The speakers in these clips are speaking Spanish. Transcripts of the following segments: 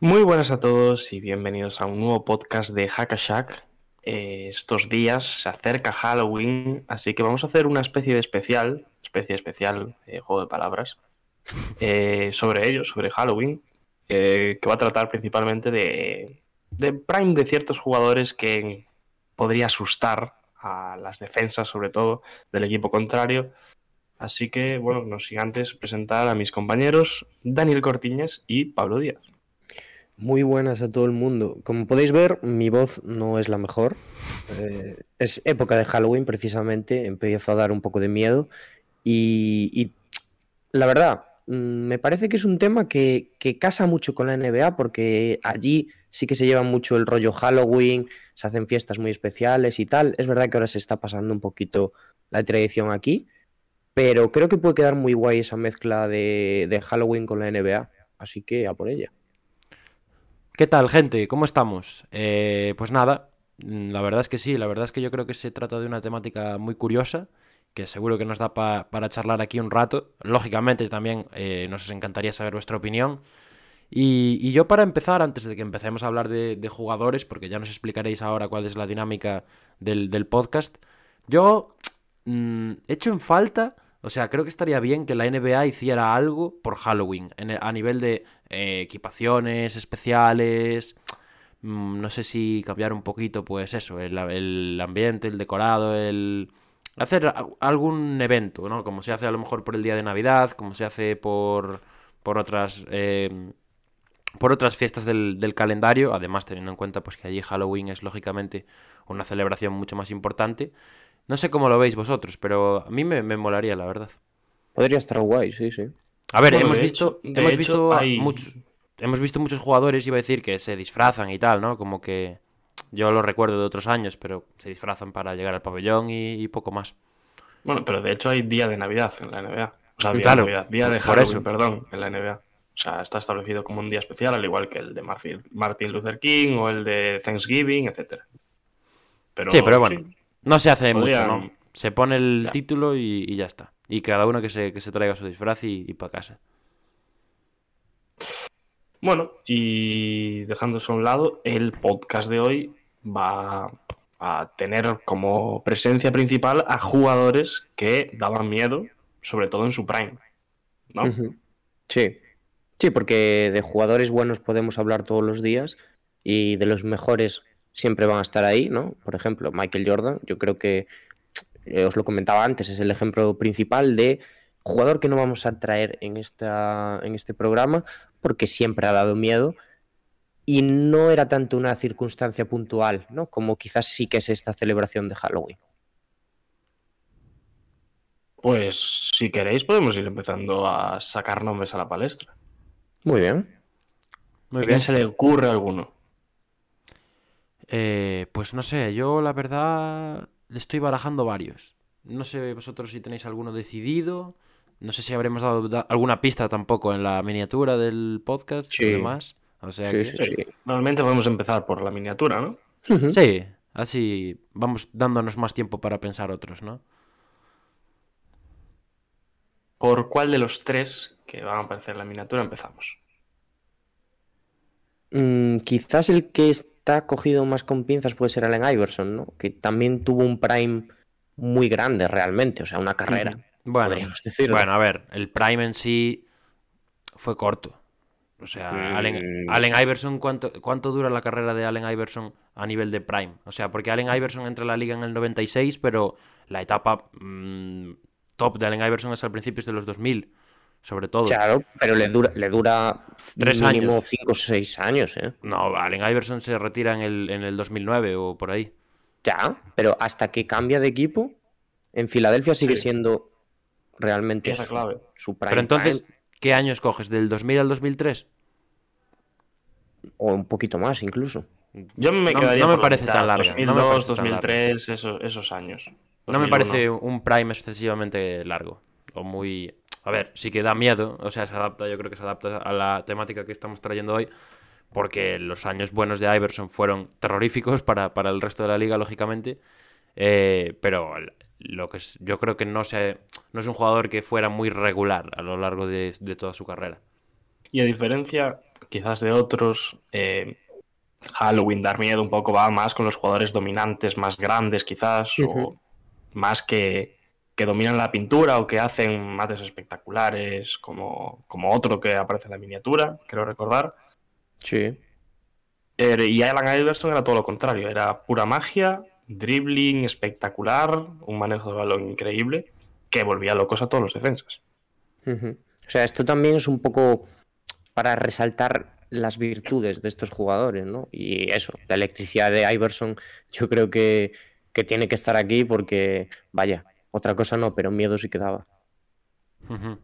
Muy buenas a todos y bienvenidos a un nuevo podcast de Hackashack. Eh, estos días se acerca Halloween, así que vamos a hacer una especie de especial, especie especial, eh, juego de palabras, eh, sobre ello, sobre Halloween, eh, que va a tratar principalmente de, de prime de ciertos jugadores que podría asustar a las defensas, sobre todo, del equipo contrario. Así que, bueno, no sin antes presentar a mis compañeros Daniel Cortiñas y Pablo Díaz. Muy buenas a todo el mundo. Como podéis ver, mi voz no es la mejor. Eh, es época de Halloween, precisamente. Empiezo a dar un poco de miedo. Y, la verdad, mm, me parece que es un tema que, que casa mucho con la NBA, porque allí sí que se lleva mucho el rollo Halloween, se hacen fiestas muy especiales y tal. Es verdad que ahora se está pasando un poquito la tradición aquí, pero creo que puede quedar muy guay esa mezcla de, de Halloween con la NBA. Así que a por ella. ¿Qué tal, gente? ¿Cómo estamos? Eh, pues nada, mm, la verdad es que sí, la verdad es que yo creo que se trata de una temática muy curiosa, que seguro que nos da pa- para charlar aquí un rato. Lógicamente también eh, nos encantaría saber vuestra opinión. Y, yo para empezar, antes de que empecemos a hablar de, jugadores, porque ya nos explicaréis ahora cuál es la dinámica del, podcast, yo mm, echo en falta, o sea, creo que estaría bien que la NBA hiciera algo por Halloween, en e- a nivel de eh, equipaciones especiales, mm, no sé si cambiar un poquito, pues eso, el, ambiente, el decorado, el... Hacer algún evento, ¿no? Como se hace a lo mejor por el día de Navidad, como se hace por, por otras... eh, por otras fiestas del, del calendario, además teniendo en cuenta pues que allí Halloween es lógicamente una celebración mucho más importante. No sé cómo lo veis vosotros, pero a mí me, me molaría, la verdad. Podría estar guay, sí, sí. A ver, Bueno, hemos visto, hecho- hemos visto hay- muchos, hemos visto muchos jugadores, iba a decir, que se disfrazan y tal, ¿no? Como que yo lo recuerdo de otros años, pero se disfrazan para llegar al pabellón y, y poco más. Bueno, pero de hecho hay día de Navidad en la NBA. O sea, día claro, de Navidad, día de por Halloween, eso. perdón, en la NBA. O sea, está establecido como un día especial, al igual que el de Martin, Martin Luther King o el de Thanksgiving, etcétera. Pero, sí, pero bueno, sí, no se hace Podrían- mucho, ¿no? Se pone el Ya. título y, y ya está. Y cada uno que se, que se traiga su disfraz y, y para casa. Bueno, y dejando eso a un lado, el podcast de hoy va a tener como presencia principal a jugadores que daban miedo, sobre todo en su prime. Sí. Sí, porque de jugadores buenos podemos hablar todos los días y de los mejores siempre van a estar ahí, ¿no? Por ejemplo, Michael Jordan, yo creo que, eh, os lo comentaba antes, es el ejemplo principal de jugador que no vamos a traer en, esta, en este programa porque siempre ha dado miedo y no era tanto una circunstancia puntual, ¿no? Como quizás sí que es esta celebración de Halloween. Pues si queréis podemos ir empezando a sacar nombres a la palestra. Muy bien. Muy ¿A bien. quién se le ocurre alguno? Eh, pues no sé, yo la verdad le estoy barajando varios. No sé vosotros si tenéis alguno decidido. No sé si habremos dado da- alguna pista tampoco en la miniatura del podcast Sí. y demás. O sea Sí, que- sí, sí. Normalmente podemos empezar por la miniatura, ¿no? Sí, así vamos dándonos más tiempo para pensar otros, ¿no? ¿Por cuál de los tres que van a aparecer en la miniatura empezamos? Mm, quizás el que está cogido más con pinzas puede ser Allen Iverson, ¿no? Que también tuvo un prime muy grande realmente, o sea, una carrera, Bueno, bueno, a ver, el Prime en sí fue corto. O sea, Mm. Allen, Allen Iverson, ¿cuánto, ¿cuánto dura la carrera de Allen Iverson a nivel de Prime? O sea, porque Allen Iverson entra a la liga en el 96, pero la etapa mm, top de Allen Iverson es al principios de los 2000, sobre todo. Claro, pero le dura, le dura Tres mínimo años. 5 o 6 años, ¿eh? No, Allen Iverson se retira en el, en el 2009 o por ahí. Ya, pero hasta que cambia de equipo, en Filadelfia sigue Sí. siendo realmente su, clave. su prime Pero entonces, time. ¿qué año escoges? ¿Del 2000 al 2003? o un poquito más incluso. Yo me No- quedaría no me parece mitad, tan larga, no me 2002, parece tan 2003, esos, esos años. No me 2001. parece un prime excesivamente largo. O muy. A ver, sí que da miedo. O sea, se adapta, yo creo que se adapta a la temática que estamos trayendo hoy. Porque los años buenos de Iverson fueron terroríficos para, para el resto de la liga, lógicamente. Eh, pero lo que es- yo creo que no, se, no es un jugador que fuera muy regular a lo largo de, de toda su carrera. Y a diferencia, quizás de otros, eh, Halloween, dar miedo un poco va más con los jugadores dominantes, más grandes quizás, o más que, que dominan la pintura o que hacen mates espectaculares, como, como otro que aparece en la miniatura, creo recordar. Sí. Eh, y Allen Iverson era todo lo contrario, era pura magia, dribbling espectacular, un manejo de balón increíble, que volvía locos a todos los defensas. O sea, esto también es un poco para resaltar las virtudes de estos jugadores, ¿no? Y eso, la electricidad de Iverson, yo creo que, que tiene que estar aquí porque, vaya, otra cosa no, pero miedo sí que daba. Ujú.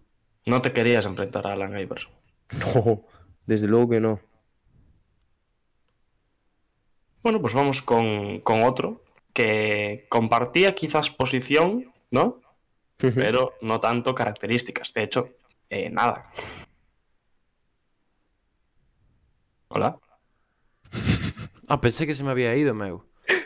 No te querías enfrentar a Allen Iverson. No, desde luego que no. Bueno, pues vamos con, con otro que compartía quizás posición, ¿no? Pero no tanto características. De hecho, eh, nada. Hola. Ah, pensé que se me había ido, meu.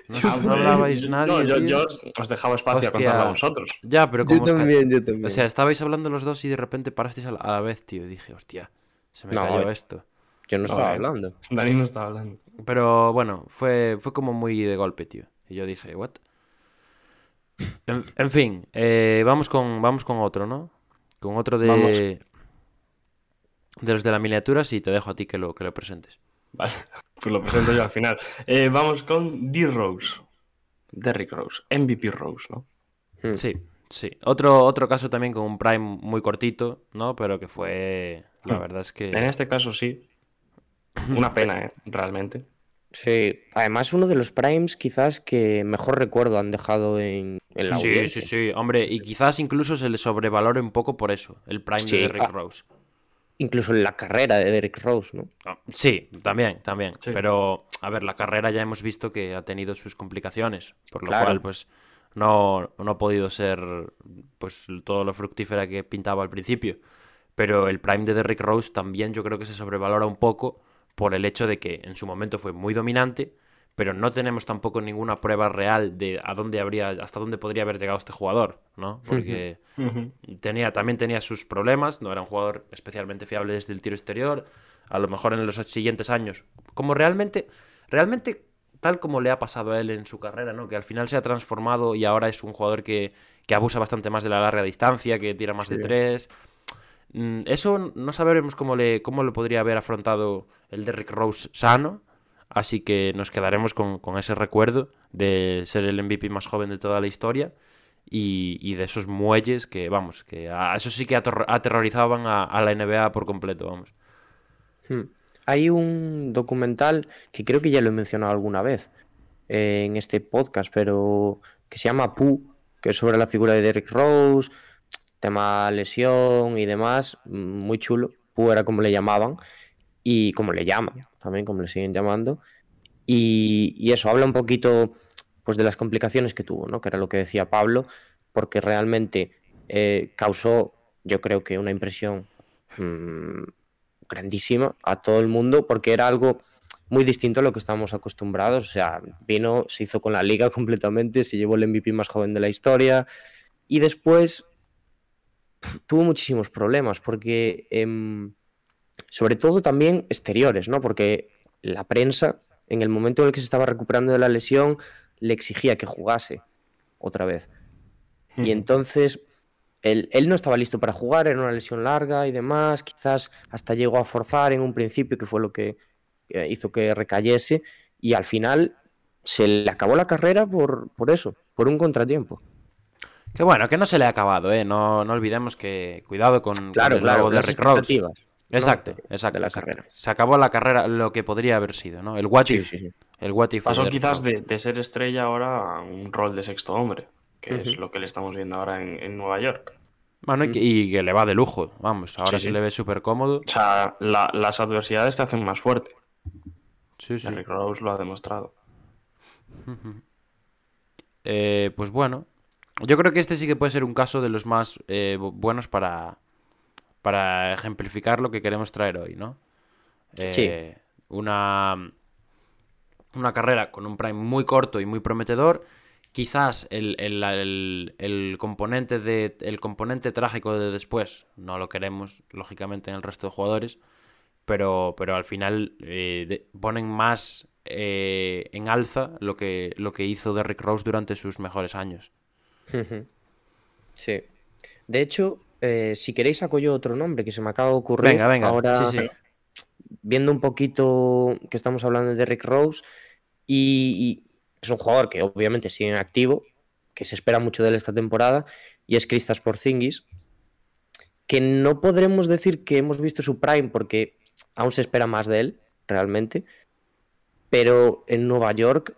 No, Yo no hablabais Yo- nadie. no, yo, yo os dejaba espacio Hostia. a contarlo a vosotros. Ya, pero Yo como ca- también, yo también. O sea, estabais hablando los dos y de repente parasteis a la, a la vez, tío. Y dije, hostia, se me No, cayó eh. esto. yo no estaba hablando. Dani no estaba hablando. Pero bueno, fue, fue como muy de golpe, tío. Y yo dije, ¿what? En, en fin, eh, vamos, con, vamos con otro, ¿no? Con otro Vamos. de. De los de la miniatura, sí, te dejo a ti que lo, que lo presentes. Vale, pues lo presento yo al final. Eh, vamos con D. Rose. Derrick Rose. MVP Rose, ¿no? Mm. Sí, sí. Otro, otro caso también con un prime muy cortito, ¿no? Pero que fue. La Hmm. verdad es que. En este caso sí. Una pena, ¿eh? Realmente. Sí, además uno de los primes quizás que mejor recuerdo han dejado en, en la Sí, audiencia. sí, sí, hombre, y quizás incluso se le sobrevalore un poco por eso, el prime Sí, de Derrick ah. Rose. Incluso en la carrera de Derrick Rose, ¿no? Ah, Sí, también, también. Sí. Pero, a ver, la carrera ya hemos visto que ha tenido sus complicaciones, por lo Claro. cual, pues, no, no ha podido ser, pues, todo lo fructífera que pintaba al principio. Pero el prime de Derrick Rose también yo creo que se sobrevalora un poco por el hecho de que en su momento fue muy dominante, pero no tenemos tampoco ninguna prueba real de a dónde habría, hasta dónde podría haber llegado este jugador, ¿no? Porque tenía, también tenía sus problemas, no era un jugador especialmente fiable desde el tiro exterior, a lo mejor en los siguientes años, como realmente, realmente tal como le ha pasado a él en su carrera, ¿no? Que al final se ha transformado y ahora es un jugador que, que abusa bastante más de la larga distancia, que tira más de tres. Mm, Eso no sabremos cómo le, cómo lo podría haber afrontado el Derrick Rose sano, así que nos quedaremos con, con ese recuerdo de ser el MVP más joven de toda la historia y, y de esos muelles que, vamos, que a eso sí que aterro- aterrorizaban a, a la NBA por completo, vamos. Hmm. Hay un documental que creo que ya lo he mencionado alguna vez eh, en este podcast, pero que se llama Pooh, que es sobre la figura de Derrick Rose, tema lesión y demás, mm, muy chulo. Pooh era como le llamaban y como le llaman, también como le siguen llamando. Y, eso habla un poquito pues de las complicaciones que tuvo, ¿no? Que era lo que decía Pablo, porque realmente eh, causó, yo creo que una impresión mm, grandísima a todo el mundo, porque era algo muy distinto a lo que estamos acostumbrados. O sea, vino, se hizo con la liga completamente, se llevó el MVP más joven de la historia y después tuvo muchísimos problemas, porque em, sobre todo también exteriores, ¿no? Porque la prensa, en el momento en el que se estaba recuperando de la lesión, le exigía que jugase otra vez. Y entonces él, él no estaba listo para jugar, era una lesión larga y demás, quizás hasta llegó a forzar en un principio, que fue lo que eh, hizo que recayese, y al final se le acabó la carrera por, por eso, por un contratiempo. Que bueno, que no se le ha acabado, ¿eh? No, no olvidemos que cuidado con, con Claro, el claro, nuevo las Derrick Exacto, de- exacto. de la exacto. carrera. Se acabó la carrera, lo que podría haber sido, ¿no? El what Sí, if. sí, sí. El what if Pasó quizás de, de ser estrella ahora a un rol de sexto hombre, que es lo que le estamos viendo ahora en, en Nueva York. Bueno, y que, y que le va de lujo, vamos, ahora Sí, se le ve súper cómodo. O sea, la- las adversidades te hacen más fuerte. Sí, sí. Derrick Rose lo ha demostrado. Eh, pues bueno, yo creo que este sí que puede ser un caso de los más eh, bu- buenos para, para ejemplificar lo que queremos traer hoy, ¿no? Eh, Una, una carrera con un prime muy corto y muy prometedor. Quizás el, el- el- el componente de, el componente trágico de después no lo queremos, lógicamente, en el resto de jugadores, pero, pero al final eh, de- ponen más eh, en alza lo que, lo que hizo Derrick Rose durante sus mejores años. Sí. De hecho, eh, si queréis saco yo otro nombre que se me acaba de ocurrir. Venga, venga. Ahora, sí, sí. viendo un poquito que estamos hablando de Rick Rose, y, y es un jugador que obviamente sigue en activo, que se espera mucho de él esta temporada, y es Kristaps Porzingis, que no podremos decir que hemos visto su prime porque aún se espera más de él, realmente, pero en Nueva York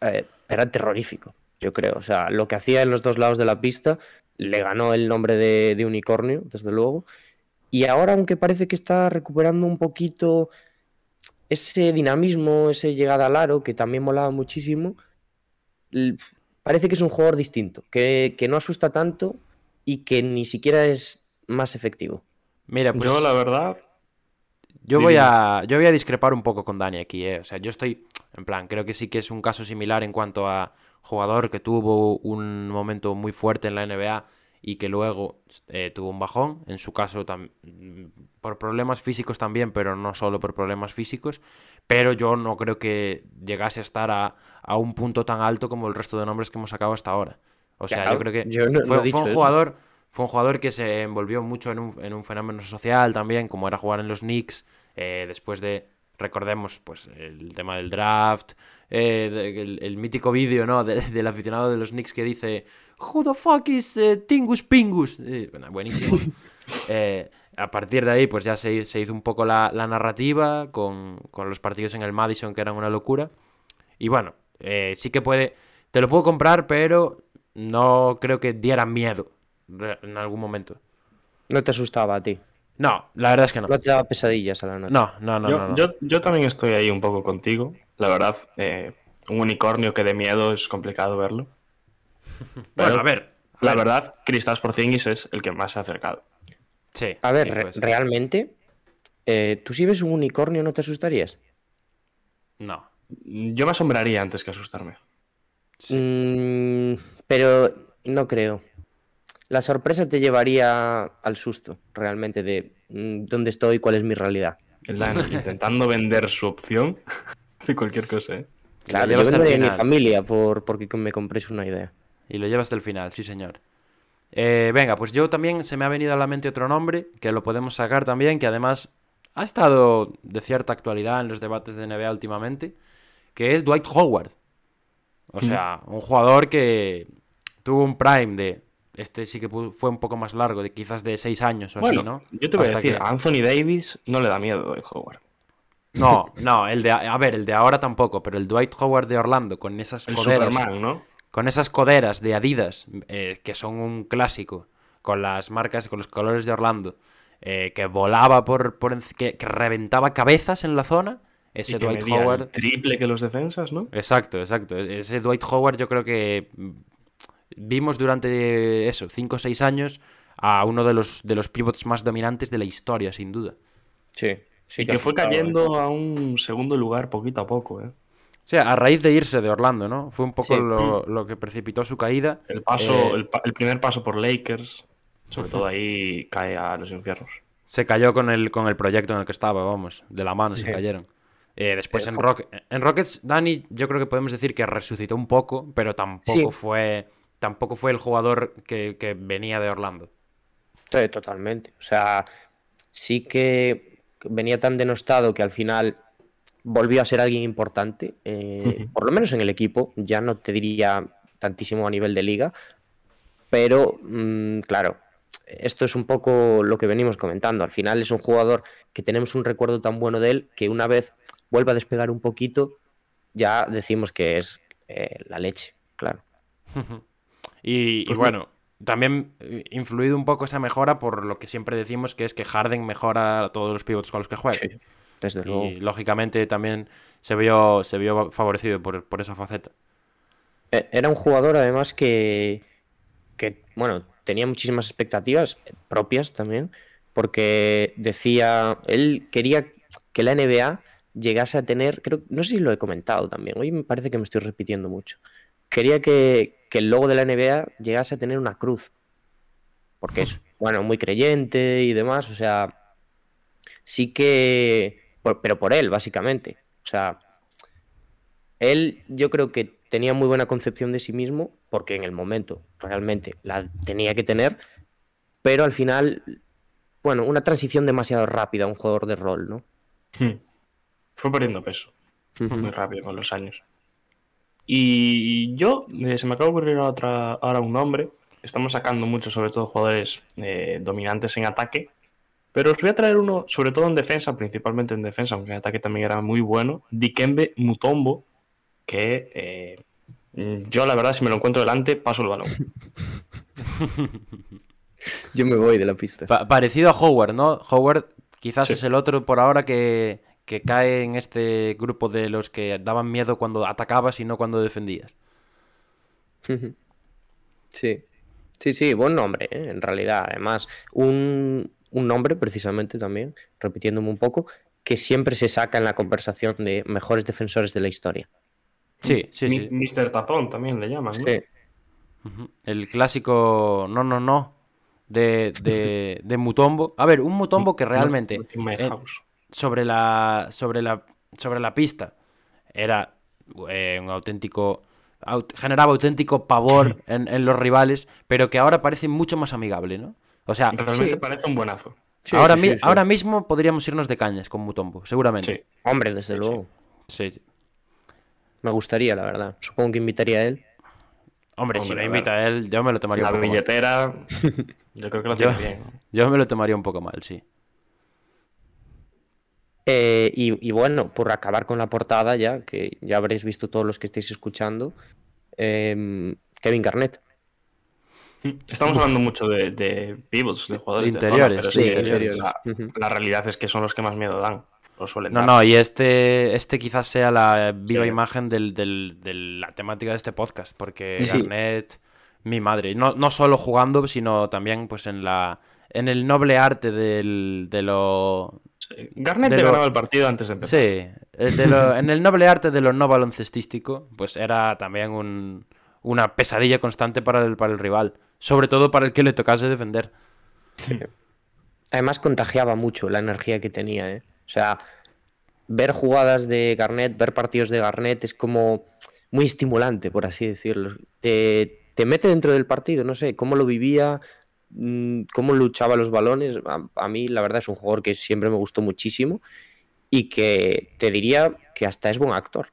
eh, era terrorífico, yo creo. O sea, lo que hacía en los dos lados de la pista le ganó el nombre de, de unicornio, desde luego. Y ahora, aunque parece que está recuperando un poquito ese dinamismo, esa llegada al aro, que también molaba muchísimo, parece que es un jugador distinto, que, que no asusta tanto y que ni siquiera es más efectivo. Mira, pues Yo, la verdad, Yo voy, a, yo voy a discrepar un poco con Dani aquí, ¿eh? O sea, yo estoy, en plan, creo que sí que es un caso similar en cuanto a jugador que tuvo un momento muy fuerte en la NBA y que luego eh, tuvo un bajón. En su caso, por problemas físicos también, pero no solo por problemas físicos. Pero yo no creo que llegase a estar a, a un punto tan alto como el resto de nombres que hemos sacado hasta ahora. O sea, Claro, yo creo que yo no- no fue, un jugador fue un jugador que se envolvió mucho en un, en un fenómeno social también, como era jugar en los Knicks, eh, después de, recordemos, pues el tema del draft, eh, de- el, el mítico vídeo, ¿no? de- del aficionado de los Knicks que dice Who the fuck is eh, Tingus Pingus? Eh, bueno, buenísimo. Eh, a partir de ahí, pues ya se, se hizo un poco la, la narrativa con, con los partidos en el Madison, que eran una locura. Y bueno, eh, sí que puede. Te lo puedo comprar, pero no creo que diera miedo en algún momento. No te asustaba a ti. No, la verdad es que no. No te daba pesadillas a la noche. No, no, no, yo, no. no. yo- yo también estoy ahí un poco contigo. La verdad, eh, un unicornio que de miedo es complicado verlo. Bueno, a ver. a La ver. verdad, Kristaps Porzingis es el que más se ha acercado. Sí. A ver, sí, re- pues, realmente, eh, ¿tú si ves un unicornio no te asustarías? No. Yo me asombraría antes que asustarme. Mm, pero no creo. La sorpresa te llevaría al susto, realmente, de mm, dónde estoy, cuál es mi realidad. Intentando vender su opción de cualquier cosa, ¿eh? Claro, yo llevas vendería a mi final. familia por, porque me compréis una idea. Y lo lleva hasta el final, sí, señor. Eh, venga, pues yo también se me ha venido a la mente otro nombre, que lo podemos sacar también, que además ha estado de cierta actualidad en los debates de NBA últimamente, que es Dwight Howard. O sea, un jugador que tuvo un prime de... Este sí que fue un poco más largo, de quizás de seis años o Bueno, así, ¿no? yo te voy Hasta a decir, que- a Anthony Davis no le da miedo el Howard. No, no, el de... A ver, el de ahora tampoco, pero el Dwight Howard de Orlando, con esas El coderas... Superman, ¿no? con esas coderas de Adidas, eh, que son un clásico, con las marcas, con los colores de Orlando, eh, que volaba por, por que, que reventaba cabezas en la zona, ese Y que Dwight Howard. triple que los defensas, ¿no? Exacto, exacto. E-, Ese Dwight Howard yo creo que vimos durante eso, 5 o 6 años, a uno de los, de los pivots más dominantes de la historia, sin duda. Sí. sí y que fue cayendo a un segundo lugar poquito a poco, ¿eh? O sea, a raíz de irse de Orlando, ¿no? Fue un poco Sí. lo, lo que precipitó su caída. El paso, Eh, el, el primer paso por Lakers, sobre todo ahí cae a los infiernos. Se cayó con el, con el proyecto en el que estaba, vamos, de la mano se cayeron. Eh, después Eh, en, fue- Rock- en Rockets, Dani, yo creo que podemos decir que resucitó un poco, pero tampoco Sí. fue tampoco fue el jugador que, que venía de Orlando. Sí, totalmente. O sea, sí que venía tan denostado que al final volvió a ser alguien importante, eh, por lo menos en el equipo, ya no te diría tantísimo a nivel de liga, pero mm, claro, esto es un poco lo que venimos comentando. Al final es un jugador que tenemos un recuerdo tan bueno de él que una vez vuelva a despegar un poquito, ya decimos que es eh, la leche, claro. y Pues bueno, también eh, influido un poco esa mejora por lo que siempre decimos que es que Harden mejora a todos los pivots con los que juega. Sí. desde luego. Y lógicamente también se vio, se vio favorecido por, por esa faceta. E- Era un jugador además que, que, bueno, tenía muchísimas expectativas propias también, porque decía, él quería que la NBA llegase a tener, creo, no sé si lo he comentado también, hoy me parece que me estoy repitiendo mucho, quería que, que el logo de la NBA llegase a tener una cruz, porque es, bueno, muy creyente y demás, o sea, sí que, por- pero por él, básicamente, o sea, él yo creo que tenía muy buena concepción de sí mismo, porque en el momento realmente la tenía que tener, pero al final, bueno, una transición demasiado rápida a un jugador de rol, ¿no? Hmm. Fue perdiendo peso muy rápido con los años. Y yo, eh, se me acaba de ocurrir otra, ahora un nombre. Estamos sacando mucho, sobre todo, jugadores eh, dominantes en ataque. Pero os voy a traer uno, sobre todo en defensa, principalmente en defensa, aunque en ataque también era muy bueno. Dikembe Mutombo, que eh, yo, la verdad, si me lo encuentro delante, paso el balón. Yo me voy de la pista. Pa- parecido a Howard, ¿no? Howard quizás Sí. es el otro por ahora que, que cae en este grupo de los que daban miedo cuando atacabas y no cuando defendías. Sí, sí, sí, buen nombre, ¿eh? en realidad. Además, un, un nombre precisamente también, repitiéndome un poco, que siempre se saca en la conversación de mejores defensores de la historia. Sí, sí, Mi- sí. Mr. Tapón también le llaman, ¿no? Sí. El clásico no, no, no de, de, de Mutombo. A ver, un Mutombo que realmente eh, house. Sobre la sobre la sobre la pista era eh, un auténtico aut- generaba auténtico pavor en, en los rivales, pero que ahora parece mucho más amigable, ¿no? O sea, Realmente sí. parece un buenazo. Sí, ahora, sí, mi- sí, sí. ahora mismo podríamos irnos de cañas con Mutombo, seguramente. Sí. Hombre, desde luego. Sí, sí. Me gustaría, la verdad. Supongo que invitaría a él. Hombre, si me invita a él, yo me lo tomaría La un poco mal. billetera, yo creo que lo Yo, tiene bien. yo me lo tomaría un poco mal, sí. Eh, y, y bueno, por acabar con la portada ya, que ya habréis visto todos los que estéis escuchando, em, Kevin Garnett. Estamos hablando mucho de, de pivots, de jugadores de interiores, zona, sí. La, realidad es que son los que más miedo dan. O suelen No, dar. no, y este, este quizás sea la viva Sí. imagen del- del- de la temática de este podcast, porque Sí. Garnett, mi madre, no, no solo jugando, sino también pues en la en el noble arte del, de lo... Sí. Garnett de te lo- ganaba el partido antes de empezar. Sí, eh, de lo- en el noble arte de lo no baloncestístico, pues era también un- una pesadilla constante para el, para el rival, sobre todo para el que le tocase defender. Además contagiaba mucho la energía que tenía, ¿eh? O sea, ver jugadas de Garnett, ver partidos de Garnett es como muy estimulante, por así decirlo. Te, te mete dentro del partido, no sé, cómo lo vivía, cómo luchaba los balones. A, a mí, la verdad, es un jugador que siempre me gustó muchísimo y que te diría que hasta es buen actor.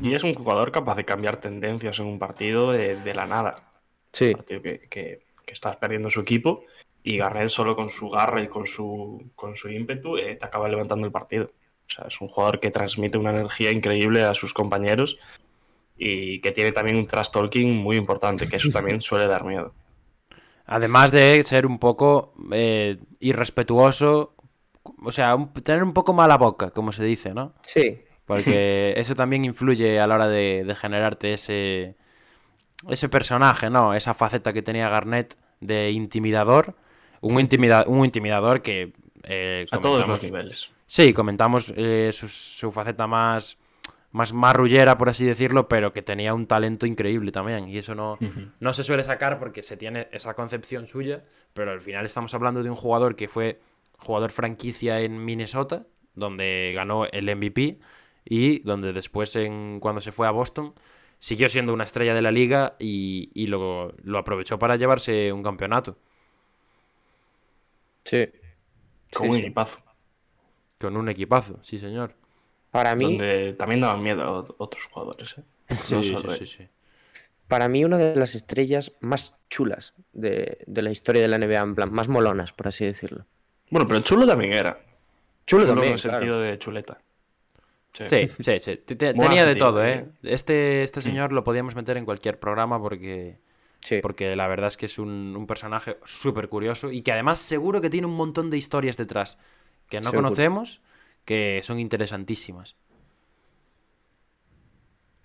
Y es un jugador capaz de cambiar tendencias en un partido de, de la nada. Sí, Un partido que, que- que estás perdiendo su equipo y Garnett solo con su garra y con su, con su ímpetu eh, te acaba levantando el partido. O sea, es un jugador que transmite una energía increíble a sus compañeros y que tiene también un trash talking muy importante, que eso también suele dar miedo. Además de ser un poco eh, irrespetuoso, o sea, un- tener un poco mala boca, como se dice, ¿no? sí. Porque eso también influye a la hora de, de generarte ese, ese personaje, ¿no? Esa faceta que tenía Garnett de intimidador. Un, intimida- un intimidador que... eh, A todos los niveles. Sí, comentamos eh, su, su faceta más, más marrullera, por así decirlo, pero que tenía un talento increíble también. Y eso no, no se suele sacar porque se tiene esa concepción suya, pero al final estamos hablando de un jugador que fue jugador franquicia en Minnesota, donde ganó el MVP y donde después, en, cuando se fue a Boston, siguió siendo una estrella de la liga y, y lo, lo aprovechó para llevarse un campeonato Sí. Con Sí, un sí. equipazo. con un equipazo, sí señor. Para mí, Donde también daban miedo a ot- otros jugadores. ¿eh? No Sí, sí, sí, sí. para mí una de las estrellas más chulas de, de la historia de la NBA, en plan, más molonas, por así decirlo. Bueno, pero chulo también era. Chulo, en también, el claro. sentido de chuleta. Sí, sí, sí. Te- te- Buen Tenía de todo, eh. ¿eh? Este, este señor lo podíamos meter en cualquier programa porque, Sí. porque la verdad es que es un, un personaje súper curioso y que además seguro que tiene un montón de historias detrás que no Seguro. conocemos, que son interesantísimas.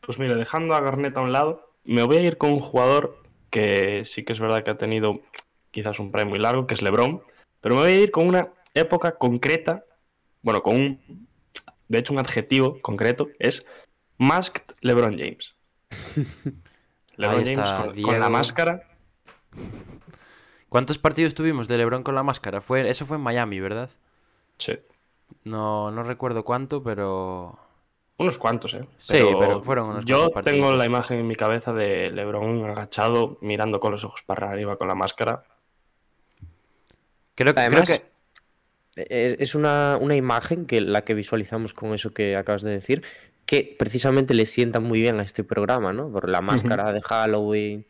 Pues mira, dejando a Garnett a un lado, me voy a ir con un jugador que sí que es verdad que ha tenido quizás un premio muy largo, que es LeBron, pero me voy a ir con una época concreta, bueno, con un, de hecho un adjetivo concreto, es Masked LeBron James. LeBron está, James con, con la máscara. ¿Cuántos partidos tuvimos de LeBron con la máscara? Fue, eso fue en Miami, ¿verdad? Sí. No, no recuerdo cuánto, pero... Unos cuantos, ¿eh? Sí, pero fueron unos Yo cuantos tengo la imagen en mi cabeza de LeBron agachado, mirando con los ojos para arriba con la máscara. Creo, que- creo Además, que... Es es una, una imagen que la que visualizamos con eso que acabas de decir, que precisamente le sienta muy bien a este programa, ¿no? Por la máscara de Halloween.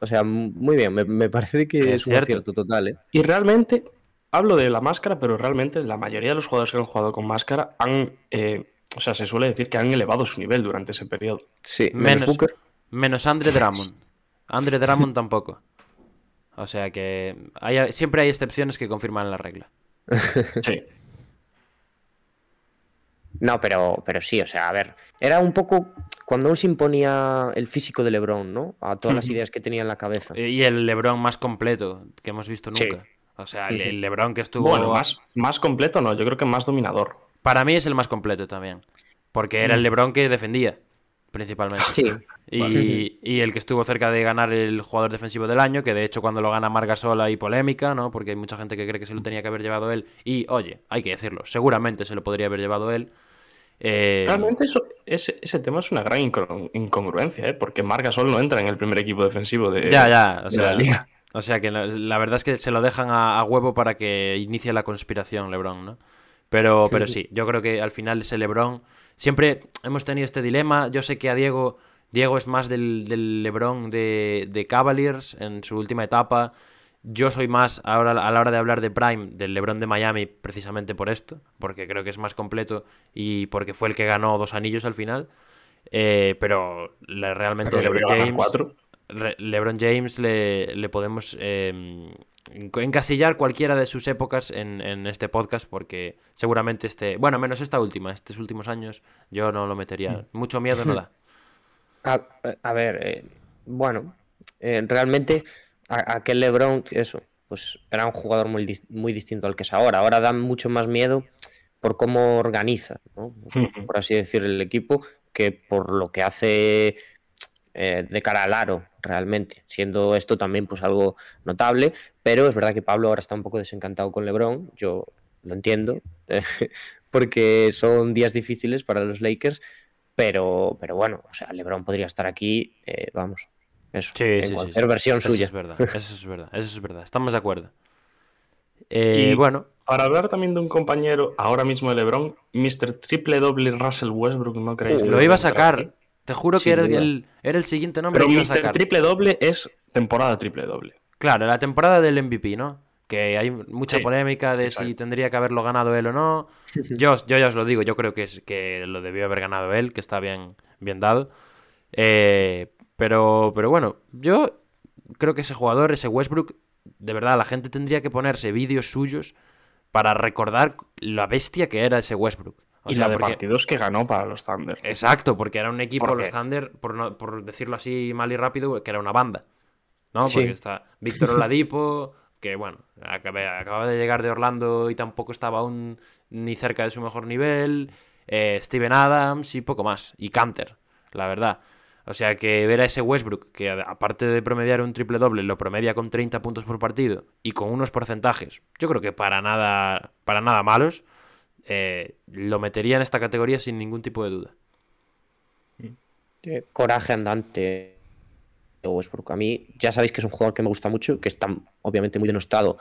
O sea, muy bien, me, me parece que Es es, un cierto. acierto total, ¿eh? Y realmente, hablo de la máscara, pero realmente la mayoría de los jugadores que han jugado con máscara han, eh, o sea, se suele decir que han elevado su nivel durante ese periodo. Sí, menos, Menos, Booker. menos Andre Drummond. Andre Drummond tampoco. O sea que hay- siempre hay excepciones que confirman la regla. Sí. No, pero, pero sí, o sea, a ver, era un poco cuando aún se imponía el físico de LeBron, ¿no? A todas las ideas que tenía en la cabeza. Y el LeBron más completo que hemos visto Sí. O sea, el, el LeBron que estuvo... Bueno, más, más completo no, yo creo que más dominador. Para mí es el más completo también. Porque era el LeBron que defendía, principalmente. Sí, Y, y el que estuvo cerca de ganar el jugador defensivo del año, que de hecho cuando lo gana Margasol hay polémica, ¿no? Porque hay mucha gente que cree que se lo tenía que haber llevado él. Y, oye, hay que decirlo, seguramente se lo podría haber llevado él. Eh, Realmente eso, ese, ese tema es una gran incon- incongruencia, ¿eh? porque Marc Gasol no entra en el primer equipo defensivo de, ya, ya, o de la sea, liga. O sea que la, la verdad es que se lo dejan a, a huevo para que inicie la conspiración LeBron, ¿no? Pero, pero sí, yo creo que al final ese LeBron. Siempre hemos tenido este dilema. Yo sé que a Diego. Diego es más del, del LeBron de, de Cavaliers en su última etapa. Yo soy más, ahora a la hora de hablar de Prime, del LeBron de Miami, precisamente por esto, porque creo que es más completo y porque fue el que ganó dos anillos al final. Eh, pero la- realmente LeBron James. cuatro. LeBron James le, le podemos eh, encasillar cualquiera de sus épocas en, en este podcast porque seguramente este, bueno, menos esta última, estos últimos años yo no lo metería. Mucho miedo no da. A, a ver, eh, bueno, eh, realmente a- aquel LeBron, eso, pues era un jugador muy, muy distinto al que es ahora. Ahora da mucho más miedo por cómo organiza, por así decir, el equipo, que por lo que hace eh, de cara al aro, realmente, siendo esto también pues algo notable, pero es verdad que Pablo ahora está un poco desencantado con LeBron, yo lo entiendo, porque son días difíciles para los Lakers, pero, pero bueno, o sea, LeBron podría estar aquí, eh, vamos, eso, Sí, en sí, sí, cualquier sí. versión Eso suya. es verdad, eso es verdad, eso es verdad. Estamos de acuerdo. Eh, Y- bueno, Para hablar también de un compañero ahora mismo de LeBron, Mr. Triple Doble Russell Westbrook, ¿no creéis? que lo iba a sacar. Te juro que era el, era el siguiente nombre Pero que iba a sacar. Triple Doble es temporada triple doble. Claro, la temporada del MVP, ¿no? Que hay mucha Sí, polémica de si tendría que haberlo ganado él o no. Yo, yo ya os lo digo, yo creo que, es, que lo debió haber ganado él, que está bien, bien dado. Eh, pero, pero bueno, yo creo que ese jugador, ese Westbrook, de verdad, la gente tendría que ponerse vídeos suyos para recordar la bestia que era ese Westbrook. O y sea, la de porque- partidos que ganó para los Thunder. Exacto, porque era un equipo, ¿Por los? Thunder, por, no- por decirlo así mal y rápido, que era una banda. ¿no? Sí. Porque está Víctor Oladipo, que bueno, acaba, de llegar de Orlando y tampoco estaba aún ni cerca de su mejor nivel. eh, Steven Adams y poco más. Y Canter, la verdad. O sea que ver a ese Westbrook, que aparte de promediar un triple doble, lo promedia con 30 puntos por partido y con unos porcentajes, yo creo que para nada, para nada malos, eh, lo metería en esta categoría sin ningún tipo de duda. Coraje andante Westbrook. A mí ya sabéis que es un jugador que me gusta mucho, que está obviamente muy denostado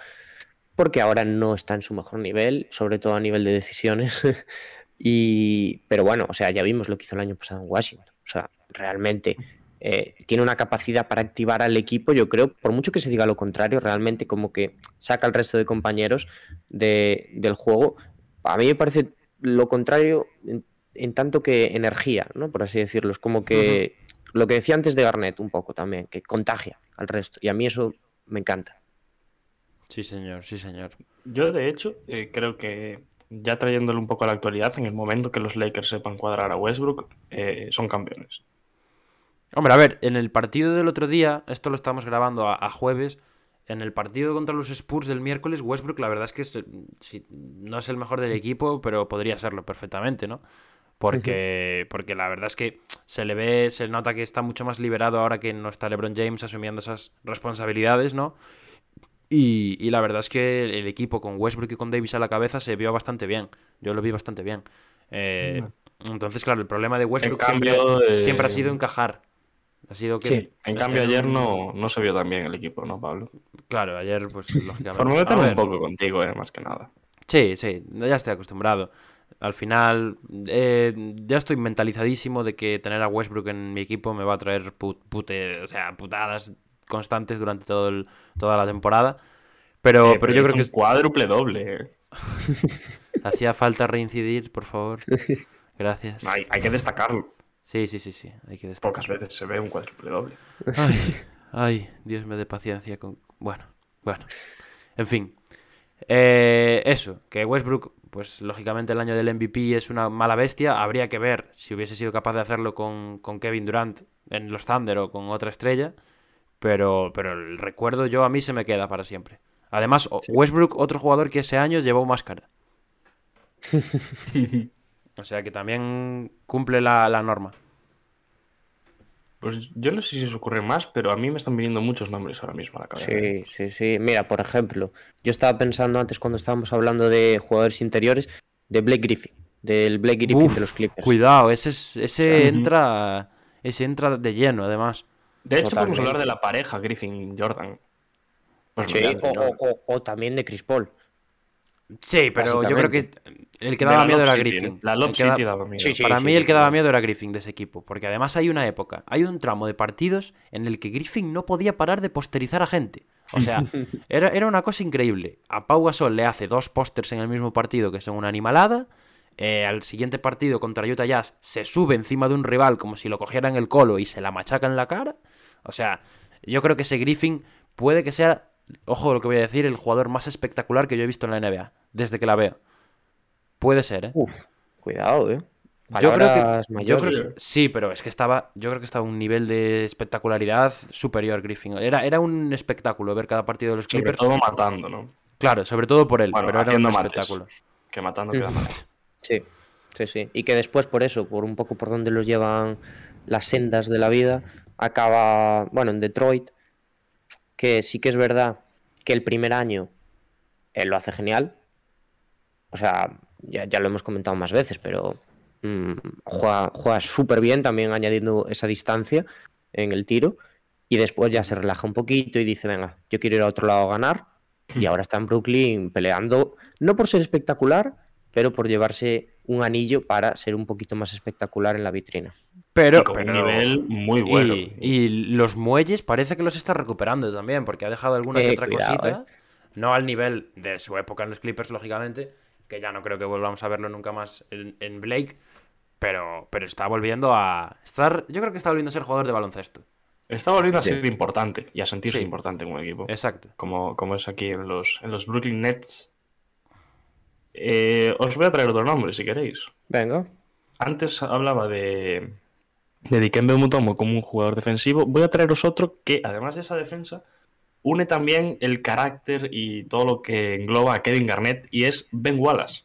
porque ahora no está en su mejor nivel, sobre todo a nivel de decisiones. y, pero bueno, o sea, ya vimos lo que hizo el año pasado en Washington. O sea, realmente eh, tiene una capacidad para activar al equipo, yo creo, por mucho que se diga lo contrario, realmente como que saca al resto de compañeros de- del juego. A mí me parece lo contrario en, en tanto que energía, ¿no? Por así decirlo. Es como que lo que decía antes de Garnett un poco también, que contagia al resto. Y a mí eso me encanta. Sí, señor, sí, señor. Yo, de hecho, eh, creo que ya trayéndole un poco a la actualidad, en el momento que los Lakers sepan cuadrar a Westbrook, eh, son campeones. Hombre, a ver, en el partido del otro día, esto lo estamos grabando a, a jueves, en el partido contra los Spurs del miércoles, Westbrook la verdad es que es, sí, no es el mejor del equipo, pero podría serlo perfectamente, ¿no? Porque, porque la verdad es que se le ve, se nota que está mucho más liberado ahora que no está LeBron James asumiendo esas responsabilidades, ¿no? Y, y la verdad es que el equipo con Westbrook y con Davis a la cabeza se vio bastante bien. Yo lo vi bastante bien. Eh, entonces, claro, el problema de Westbrook cambio, siempre, eh, siempre ha sido encajar. Ha sido que. Sí, En este cambio, es ayer no, no se vio tan bien el equipo, ¿no, Pablo? Claro, ayer, pues lógicamente. Por un poco contigo, eh, más que nada. Sí, sí, ya estoy acostumbrado. Al final, eh, ya estoy mentalizadísimo de que tener a Westbrook en mi equipo me va a traer put- pute- o sea, putadas constantes durante todo el- toda la temporada. Pero, Eh, pero yo hizo creo que un cuádruple doble. eh. hacía falta reincidir, por favor. Gracias. Hay, hay que destacarlo. Sí, sí, sí, sí, hay que destacar. Pocas veces se ve un cuádruple doble. Ay, ay, Dios me dé paciencia con... Bueno, bueno. En fin. Eh, eso, que Westbrook, pues lógicamente el año del MVP es una mala bestia. Habría que ver si hubiese sido capaz de hacerlo con, con Kevin Durant en los Thunder o con otra estrella. Pero, pero el recuerdo yo a mí se me queda para siempre. Además, Westbrook, otro jugador que ese año llevó máscara. O sea que también cumple la, la norma. Pues yo no sé si os ocurre más, pero a mí me están viniendo muchos nombres ahora mismo a la cabeza. Sí, sí, sí. Mira, por ejemplo, yo estaba pensando antes cuando estábamos hablando de jugadores interiores, de Blake Griffin, del Blake Griffin Uf, de los Clippers. Cuidado, ese, es- ese entra. Ese entra de lleno, además. De hecho, podemos hablar de la pareja Griffin-Jordan. Pues Sí, o- o también de Chris Paul. Sí, pero yo creo que el que daba la miedo era City, Griffin. La Lob City daba miedo. Sí, sí. Para mí el que daba miedo era Griffin de ese equipo, porque además hay una época, hay un tramo de partidos en el que Griffin no podía parar de posterizar a gente. O sea, era, era una cosa increíble. A Pau Gasol le hace dos pósters en el mismo partido que son una animalada. eh, al siguiente partido contra Utah Jazz se sube encima de un rival como si lo cogiera en el colo y se la machaca en la cara. O sea, yo creo que ese Griffin puede que sea, ojo lo que voy a decir, el jugador más espectacular que yo he visto en la NBA, desde que la veo. Puede ser, ¿eh? Uf, cuidado, eh. Yo creo que- Palabras Yo mayores. creo que- sí, pero es que estaba. Yo creo que estaba a un nivel de espectacularidad superior, Griffin. Era, era un espectáculo ver cada partido de los Sobre Clippers. todo matando, ¿no? Claro, sobre todo por él, Bueno, pero era un mates. espectáculo. Que matando queda mal. Sí, sí, sí. Y que después, por eso, por un poco por donde los llevan las sendas de la vida, acaba, bueno, en Detroit, que sí que es verdad que el primer año él lo hace genial. O sea, ya, ya lo hemos comentado más veces, pero mm, juega, juega súper bien, también añadiendo esa distancia en el tiro. Y después ya se relaja un poquito y dice, venga, yo quiero ir a otro lado a ganar. Y ahora está en Brooklyn peleando, no por ser espectacular, pero por llevarse un anillo para ser un poquito más espectacular en la vitrina. Pero, y con pero- un nivel muy bueno. Y, y los muelles parece que los está recuperando también, porque ha dejado alguna que Eh, otra cuidado, cosita. No al nivel de su época en los Clippers, lógicamente, que ya no creo que volvamos a verlo nunca más en, en Blake. Pero, pero está volviendo a estar. Yo creo que está volviendo a ser jugador de baloncesto. Está volviendo Sí. a ser importante y a sentirse Sí. importante en un equipo. Exacto. Como, como es aquí en los, en los Brooklyn Nets. Eh, os voy a traer otro nombre si queréis. Venga. Antes hablaba de, de Dikembe Mutombo como un jugador defensivo. Voy a traeros otro que, además de esa defensa, une también el carácter y todo lo que engloba a Kevin Garnett y es Ben Wallace.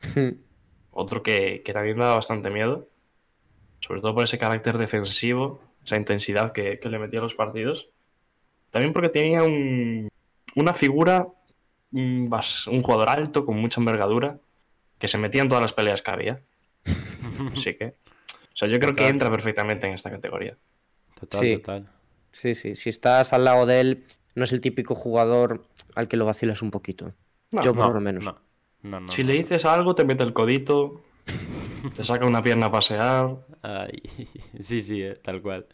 Otro que, que también me da bastante miedo. Sobre todo por ese carácter defensivo, esa intensidad que, que le metía a los partidos. También porque tenía un- una figura, bas- un jugador alto, con mucha envergadura, que se metía en todas las peleas que había. Así que. O sea, yo creo que entra perfectamente en esta categoría. Total, Sí. total. Sí, sí. Si estás al lado de él, no es el típico jugador al que lo vacilas un poquito. No, Yo por No, lo menos. no, no, no, Si no. le dices algo, te mete el codito, te saca una pierna a pasear. Ay, sí, sí, eh, tal cual.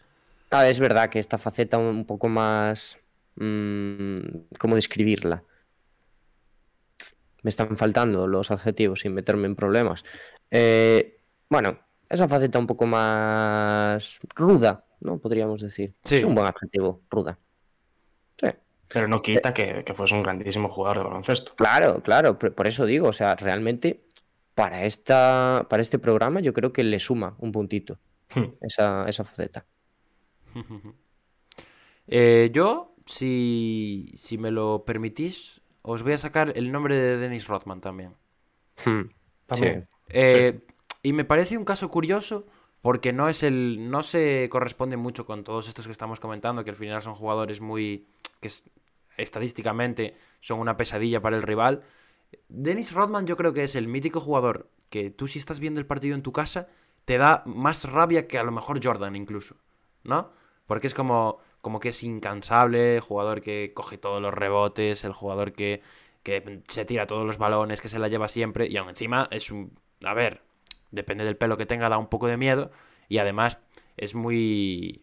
Ah, es verdad que esta faceta un poco más... mm, ¿Cómo describirla? Me están faltando los adjetivos sin meterme en problemas. Eh, bueno, esa faceta un poco más ruda, ¿no? Podríamos decir. Sí. Es un buen adjetivo, ruda. Sí. Pero no quita que, que fuese un grandísimo jugador de baloncesto. Claro, claro, por eso digo, o sea, realmente para, esta, para este programa yo creo que le suma un puntito Hmm. esa, esa faceta. Eh, yo, si, si me lo permitís, os voy a sacar el nombre de Dennis Rodman también. Hmm, También. sí. Eh, Y me parece un caso curioso porque no es el. no se corresponde mucho con todos estos que estamos comentando, que al final son jugadores muy. que es- estadísticamente son una pesadilla para el rival. Dennis Rodman yo creo que es el mítico jugador que tú si estás viendo el partido en tu casa te da más rabia que a lo mejor Jordan incluso, ¿no? Porque es como, como que es incansable, jugador que coge todos los rebotes, el jugador que, que se tira todos los balones, que se la lleva siempre y aún encima es un... A ver, depende del pelo que tenga, da un poco de miedo y además es muy...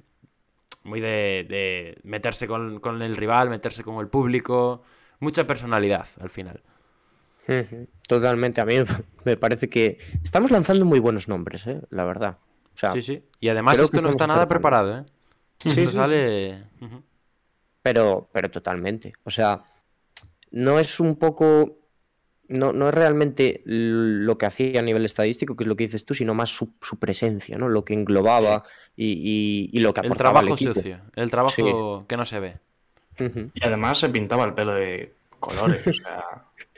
Muy de, de meterse con, con el rival, meterse con el público, mucha personalidad al final. Totalmente, a mí me parece que estamos lanzando muy buenos nombres, ¿eh? la verdad. O sea, Sí, sí. Y además esto no está nada preparado, ¿eh? Sí, Esto sí, sale... Pero, pero totalmente. O sea, no es un poco. No, no es realmente lo que hacía a nivel estadístico, que es lo que dices tú, sino más su, su presencia, ¿no? Lo que englobaba y, y- y lo que El aportaba al trabajo sucio, el trabajo que no se ve. Y además se pintaba el pelo de colores. O sea,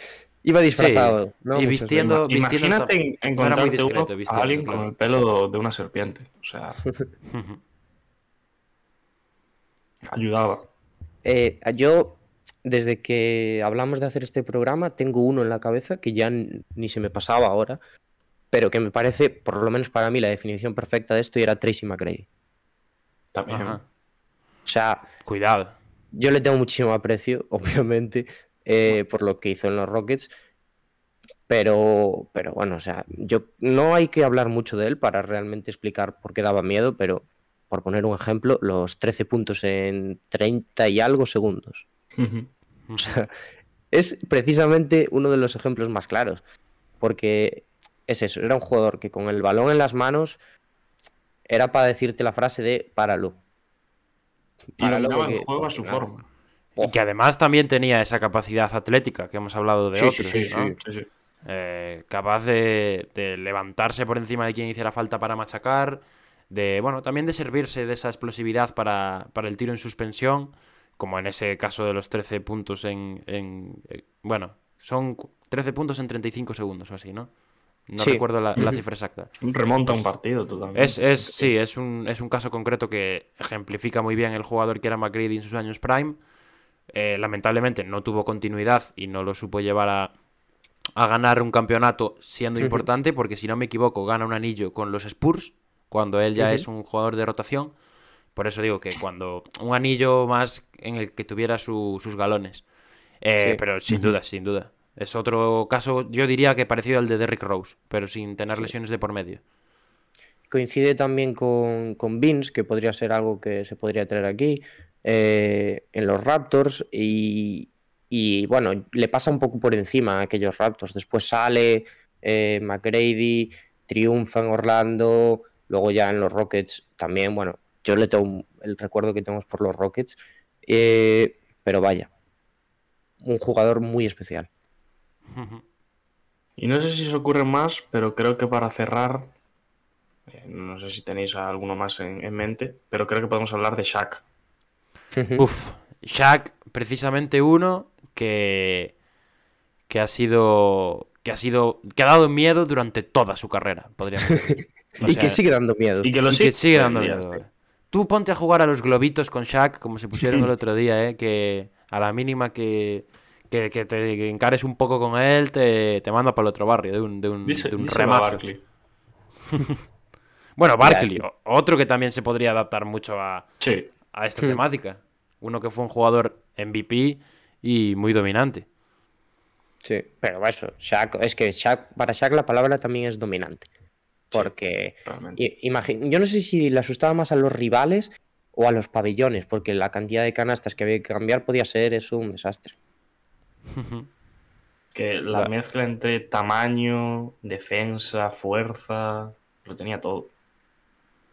Iba disfrazado, ¿no? y vistiendo- imagínate en- no muy discreto a alguien claro. con el pelo de una serpiente. O sea, ayudaba. Eh, yo, desde que hablamos de hacer este programa, tengo uno en la cabeza que ya ni se me pasaba ahora, pero que me parece, por lo menos para mí, la definición perfecta de esto y era Tracy McGrady. También. Ajá. O sea, Cuidado. yo le tengo muchísimo aprecio, obviamente, eh, por lo que hizo en los Rockets. Pero, pero bueno, o sea, yo no hay que hablar mucho de él para realmente explicar por qué daba miedo, pero por poner un ejemplo, los 13 puntos en 30 y algo segundos. Ujú. O sea, es precisamente uno de los ejemplos más claros, porque es eso, era un jugador que con el balón en las manos era para decirte la frase de páralo. Y Páralo el juego a su forma. Y que además también tenía esa capacidad atlética que hemos hablado de Sí, otros, sí, sí, ¿no? sí. Sí, sí. Eh, capaz de, de levantarse por encima de quien hiciera falta para machacar, de, bueno, también de servirse de esa explosividad para, para el tiro en suspensión, como en ese caso de los 13 puntos en, en, eh, bueno, son cu- 13 puntos en 35 segundos o así, ¿no? No Sí. recuerdo la, la cifra exacta. Remonta un partido totalmente. Es, es, sí, es un, es un caso concreto que ejemplifica muy bien el jugador que era McGrady en sus años prime. Eh, lamentablemente no tuvo continuidad y no lo supo llevar a, a ganar un campeonato siendo importante, porque si no me equivoco, gana un anillo con los Spurs, cuando él ya es un jugador de rotación. Por eso digo que cuando un anillo más en el que tuviera su- sus galones. Eh, Sí. Pero sin duda, sin duda. Es otro caso, yo diría que parecido al de Derrick Rose, pero sin tener lesiones de por medio. Coincide también con, con Vince, que podría ser algo que se podría traer aquí, eh, en los Raptors, y, y, bueno, le pasa un poco por encima a aquellos Raptors. Después sale eh, McGrady, triunfa en Orlando, luego ya en los Rockets también, bueno, yo le tengo el recuerdo que tenemos por los Rockets, eh, pero vaya, un jugador muy especial. Y no sé si se ocurre más, pero creo que para cerrar, eh, no sé si tenéis alguno más en, en mente, pero creo que podemos hablar de Shaq. Uf, Shaq, precisamente uno que, que ha sido. que ha sido. que ha dado miedo durante toda su carrera, podríamos decir. O y que sigue dando miedo. Y que lo y que sigue en dando día, miedo. Tú ponte a jugar a los globitos con Shaq, como se pusieron el otro día, ¿eh? que a la mínima que, que, que te encares un poco con él, te, te manda para el otro barrio, de un, de un, Dice- de un remazo. Bueno, Barkley, otro que también se podría adaptar mucho a, Sí. a esta temática. Uno que fue un jugador MVP y muy dominante. Sí, pero eso, Shaq, es que Shaq, para Shaq la palabra también es dominante. Porque imagi- yo no sé si le asustaba más a los rivales o a los pabellones, porque la cantidad de canastas que había que cambiar podía ser eso un desastre. Que la mezcla entre tamaño, defensa, fuerza, lo tenía todo.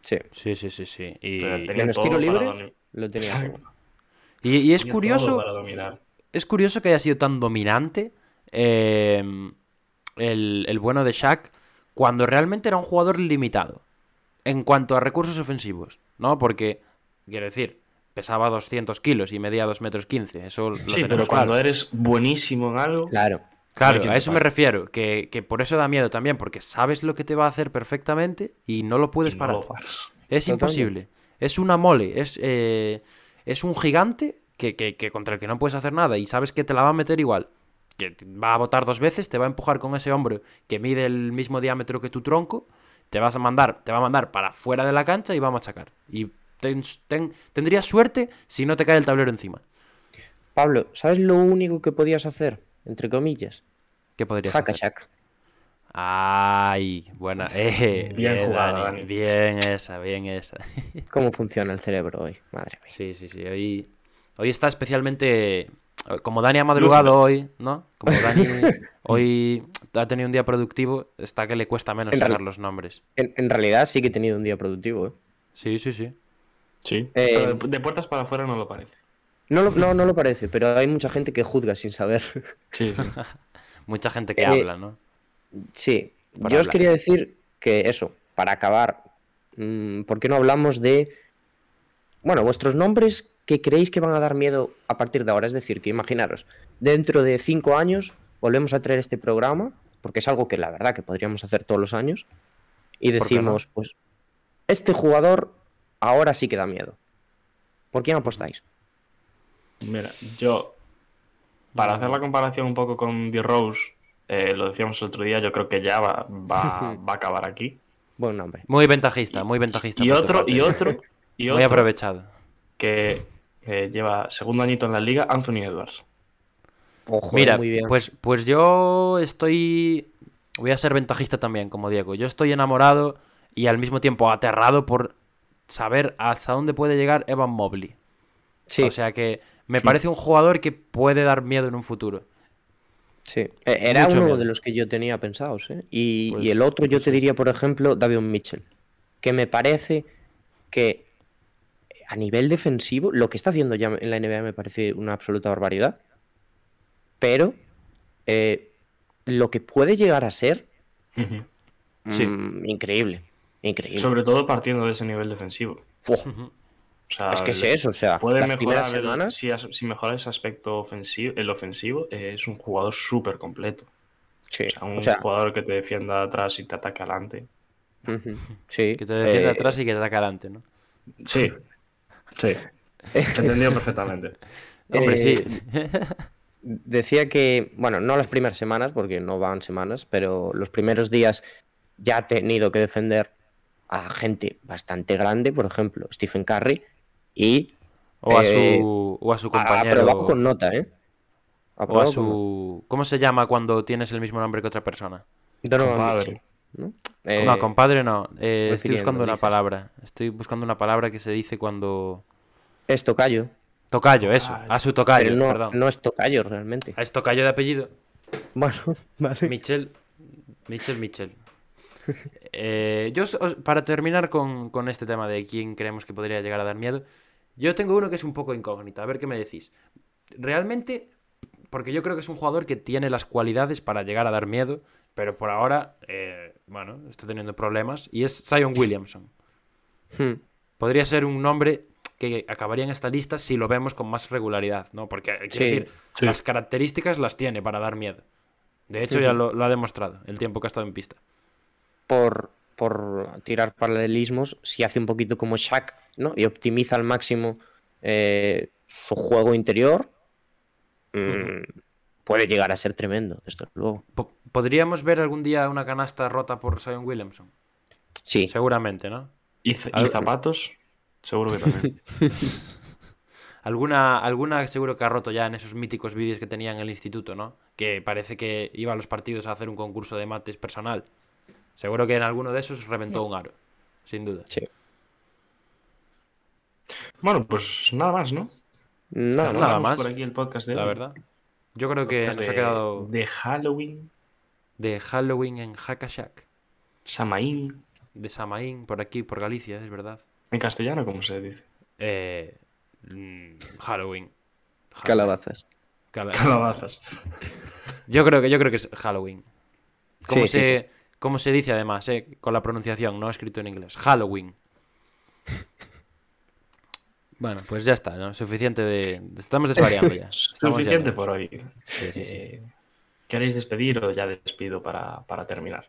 Sí, Sí, sí, sí, sí. Y, O sea, tenía menos tiro libre, lo tenía. Y, y es curioso. es curioso que haya sido tan dominante eh, el, el bueno de Shaq cuando realmente era un jugador limitado en cuanto a recursos ofensivos, ¿no? Porque, quiero decir, pesaba 200 kilos y medía 2 metros 15, eso lo Sí, pero cuando claro. eres buenísimo en algo, Claro. Claro, a eso me refiero, que, que por eso da miedo también, porque sabes lo que te va a hacer perfectamente y no lo puedes no parar. lo. Es Totalmente. imposible. Es una mole. Es, eh, es un gigante que, que- que contra el que no puedes hacer nada y sabes que te la va a meter igual. Que va a botar dos veces, te va a empujar con ese hombro que mide el mismo diámetro que tu tronco, te vas a mandar, te va a mandar para fuera de la cancha y va a machacar. Y ten- ten- tendrías suerte si no te cae el tablero encima. Pablo, ¿sabes lo único que podías hacer? Entre comillas. ¿Qué podrías hacer? Hackashack. Ay, buena. Eh, Bien jugada, Dani, Dani. Bien esa, bien esa. ¿Cómo funciona el cerebro hoy? Madre mía. Sí, sí, sí. Hoy, hoy está especialmente. Como Dani ha madrugado hoy, ¿no? Como Dani hoy ha tenido un día productivo, está que le cuesta menos En sacar los nombres. En, en realidad sí que he tenido un día productivo. ¿eh? Sí, sí, sí. Sí. Eh, Pero de, de puertas para afuera no lo parece. No, lo- no, no lo parece, pero hay mucha gente que juzga sin saber. Sí, sí. Mucha gente que Eh, habla, ¿no? Sí, Por yo os quería decir que eso, para acabar, mm, ¿por qué no hablamos de, bueno, vuestros nombres que creéis que van a dar miedo a partir de ahora? Es decir, que imaginaros, dentro de cinco años volvemos a traer este programa, porque es algo que la verdad que podríamos hacer todos los años, y decimos, pues, este jugador ahora sí que da miedo. ¿Por quién apostáis? Mira, yo, para hacer la comparación un poco con The Rose, eh, lo decíamos el otro día, yo creo que ya va, va, va a acabar aquí. Buen nombre. Muy ventajista, muy ventajista. Y otro, y otro, y Muy otro aprovechado. que eh, lleva segundo añito en la liga, Anthony Edwards. Ojo, Mira, muy bien. pues, pues yo estoy. Voy a ser ventajista también, como Diego. Yo estoy enamorado y al mismo tiempo aterrado por saber hasta dónde puede llegar Evan Mobley. sí, O sea que me parece un jugador que puede dar miedo en un futuro. sí. Eh, Era mucho uno miedo. de los que yo tenía pensados, ¿eh? Y, Pues- y el otro yo pues te diría, por ejemplo, David Mitchell, que me parece que a nivel defensivo, lo que está haciendo ya en la NBA me parece una absoluta barbaridad, pero eh, lo que puede llegar a ser, Ujú. Sí. mm, increíble, increíble. Sobre todo partiendo de ese nivel defensivo. O sea, es que es eso, o sea, Puede las mejorar primeras el- semanas, si, mejora ese aspecto ofensivo, el ofensivo, eh, es un jugador súper completo. sí, O sea, un o sea, jugador que te defienda atrás y te ataque adelante. sí, Que te defiende eh, atrás y que te ataque adelante, ¿no? Sí, sí. Entendido perfectamente. Hombre, sí. Eh, Decía que, bueno, no las primeras semanas, porque no van semanas, pero los primeros días ya ha tenido que defender a gente bastante grande, por ejemplo, Stephen Curry, y O a eh, su, o a su compañero. aprobado con nota, ¿eh? O a con su. ¿Cómo se llama cuando tienes el mismo nombre que otra persona? Donovan. Mitchell, ¿no? Eh, no, compadre no. Eh, estoy buscando una dices. palabra. Estoy buscando una palabra que se dice cuando. Es tocayo, Tocayo, eso. A su tocayo, pero no, perdón. no es tocayo realmente. Es tocayo de apellido. Bueno, vale. Michel. Michel, Michel. Eh, yo, para terminar con, con este tema de quién creemos que podría llegar a dar miedo, yo tengo uno que es un poco incógnita. A ver qué me decís. Realmente, porque yo creo que es un jugador que tiene las cualidades para llegar a dar miedo, pero por ahora, eh, bueno, está teniendo problemas. Y es Zion Williamson. Hmm. Podría ser un nombre que acabaría en esta lista si lo vemos con más regularidad, ¿no? Porque, quiero Sí, decir, sí. las características las tiene para dar miedo. De hecho, ya lo, lo ha demostrado el tiempo que ha estado en pista. por, por tirar paralelismos, si hace un poquito como Shaq, ¿no? Y optimiza al máximo eh, su juego interior, mm, puede llegar a ser tremendo, desde luego. Po- ¿Podríamos ver algún día una canasta rota por Zion Williamson? Sí, Seguramente, ¿no? ¿Y, zapatos? Seguro que también. Alguna, alguna seguro que ha roto ya en esos míticos vídeos que tenía en el instituto, ¿no? Que parece que iba a los partidos a hacer un concurso de mates personal. Seguro que en alguno de esos reventó un aro, sin duda. sí. bueno, pues nada más, ¿no? Nada, más, por aquí el podcast de La hoy. verdad. Yo creo que nos ha quedado De Halloween, de Halloween en Hackashack, Samaín. de Samaín, por aquí, por Galicia, es verdad. En castellano, ¿cómo se dice? Eh, mm, Halloween. Calabazas. Cala- Calabazas. Yo creo que yo creo que es Halloween. ¿Cómo, Sí, sí, se, cómo se dice además, eh? con la pronunciación, no escrito en inglés? Halloween. Bueno, pues ya está, ¿no? Suficiente de... Estamos desvariando ya. Estamos Suficiente ya- por hoy. Sí, sí, sí. Eh, ¿Queréis despedir o ya despido para, para terminar?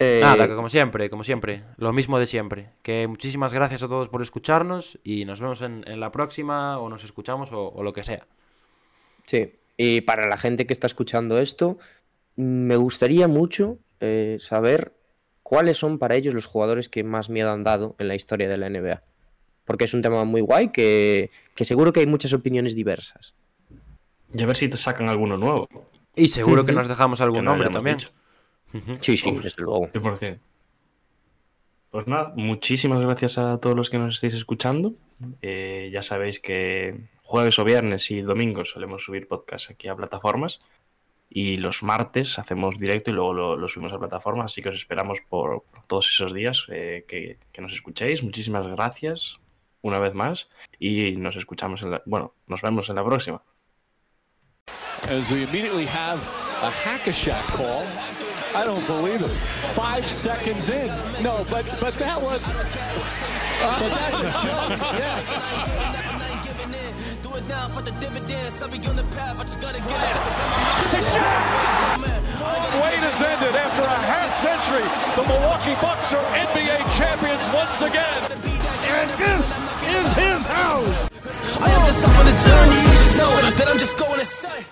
Eh, Nada, que como siempre, como siempre, lo mismo de siempre. Que muchísimas gracias a todos por escucharnos y nos vemos en, en la próxima o nos escuchamos o, o lo que sea. Sí, y para la gente que está escuchando esto, me gustaría mucho eh, saber cuáles son para ellos los jugadores que más miedo han dado en la historia de la NBA. Porque es un tema muy guay que, que seguro que hay muchas opiniones diversas. Y a ver si te sacan alguno nuevo. Y seguro que nos dejamos algún no nombre también. dicho. Sí, sí, desde luego. 100%. Pues nada, muchísimas gracias a todos los que nos estéis escuchando. Eh, ya sabéis que jueves o viernes y domingos solemos subir podcast aquí a plataformas. Y los martes hacemos directo y luego lo, lo subimos a plataformas. Así que os esperamos por todos esos días eh, que, que nos escuchéis. Muchísimas gracias una vez más. Y nos escuchamos en la. Bueno, nos vemos en la próxima. As we immediately have a hack-a-shack call. I don't believe it. Five seconds in. No, but but that was. But that's a joke. Yeah. Do it now for the dividends. I'll be on the path. I just gotta get it. 'cause I got. Wait has ended after a half century. The Milwaukee Bucks are NBA champions once again. And this is his house. I am just on the journey. You know that I'm just going to say.